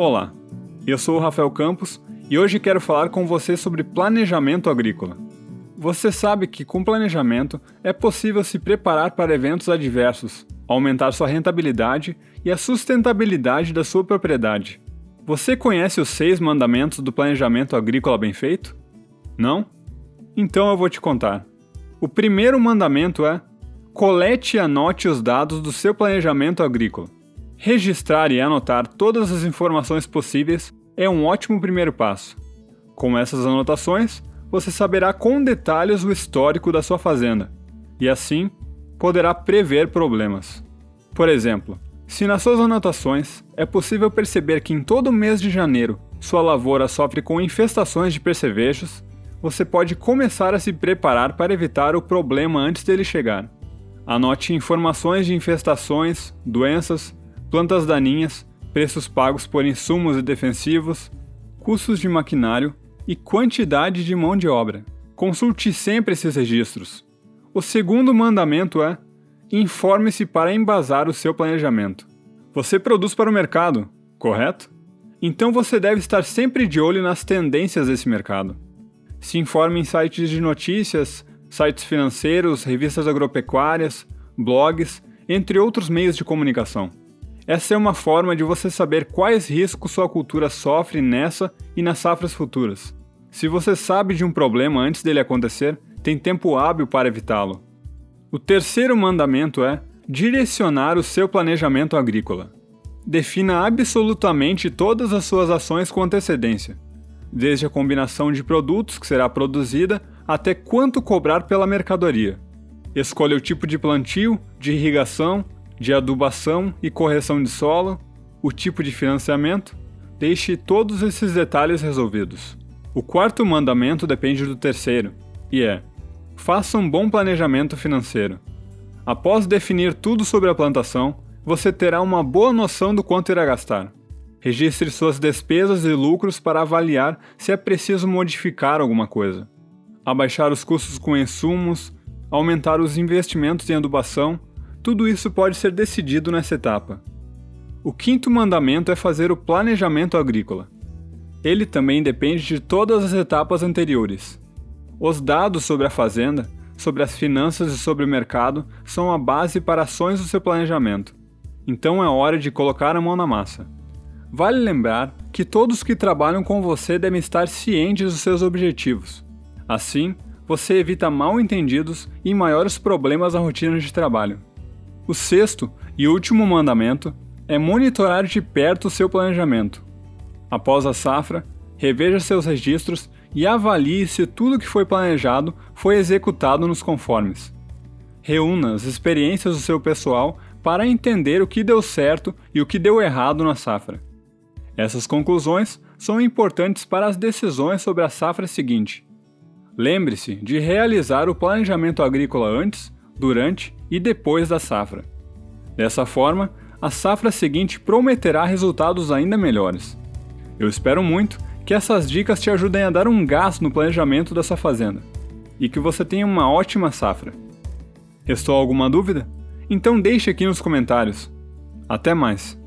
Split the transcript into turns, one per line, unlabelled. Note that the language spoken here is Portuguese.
Olá, eu sou o Rafael Campos e hoje quero falar com você sobre planejamento agrícola. Você sabe que com planejamento é possível se preparar para eventos adversos, aumentar sua rentabilidade e a sustentabilidade da sua propriedade. Você conhece os seis mandamentos do planejamento agrícola bem feito? Não? Então eu vou te contar. O primeiro mandamento é: colete e anote os dados do seu planejamento agrícola. Registrar e anotar todas as informações possíveis é um ótimo primeiro passo. Com essas anotações, você saberá com detalhes o histórico da sua fazenda e, assim, poderá prever problemas. Por exemplo, se nas suas anotações é possível perceber que em todo mês de janeiro sua lavoura sofre com infestações de percevejos, você pode começar a se preparar para evitar o problema antes dele chegar. Anote informações de infestações, doenças, plantas daninhas, preços pagos por insumos e defensivos, custos de maquinário e quantidade de mão de obra. Consulte sempre esses registros. O segundo mandamento é: informe-se para embasar o seu planejamento. Você produz para o mercado, correto? Então você deve estar sempre de olho nas tendências desse mercado. Se informe em sites de notícias, sites financeiros, revistas agropecuárias, blogs, entre outros meios de comunicação. Essa é uma forma de você saber quais riscos sua cultura sofre nessa e nas safras futuras. Se você sabe de um problema antes dele acontecer, tem tempo hábil para evitá-lo. O terceiro mandamento é direcionar o seu planejamento agrícola. Defina absolutamente todas as suas ações com antecedência, desde a combinação de produtos que será produzida até quanto cobrar pela mercadoria. Escolha o tipo de plantio, de irrigação, de adubação e correção de solo, o tipo de financiamento, deixe todos esses detalhes resolvidos. O quarto mandamento depende do terceiro, e é: faça um bom planejamento financeiro. Após definir tudo sobre a plantação, você terá uma boa noção do quanto irá gastar. Registre suas despesas e lucros para avaliar se é preciso modificar alguma coisa. Abaixar os custos com insumos, aumentar os investimentos em adubação tudo isso pode ser decidido nessa etapa. O quinto mandamento é fazer o planejamento agrícola. Ele também depende de todas as etapas anteriores. Os dados sobre a fazenda, sobre as finanças e sobre o mercado são a base para ações do seu planejamento. Então é hora de colocar a mão na massa. Vale lembrar que todos que trabalham com você devem estar cientes dos seus objetivos. Assim, você evita mal entendidos e maiores problemas na rotina de trabalho. O sexto e último mandamento é monitorar de perto o seu planejamento. Após a safra, reveja seus registros e avalie se tudo que foi planejado foi executado nos conformes. Reúna as experiências do seu pessoal para entender o que deu certo e o que deu errado na safra. Essas conclusões são importantes para as decisões sobre a safra seguinte. Lembre-se de realizar o planejamento agrícola antes, durante e depois da safra. Dessa forma, a safra seguinte prometerá resultados ainda melhores. Eu espero muito que essas dicas te ajudem a dar um gás no planejamento da sua fazenda e que você tenha uma ótima safra. Restou alguma dúvida? Então deixe aqui nos comentários. Até mais!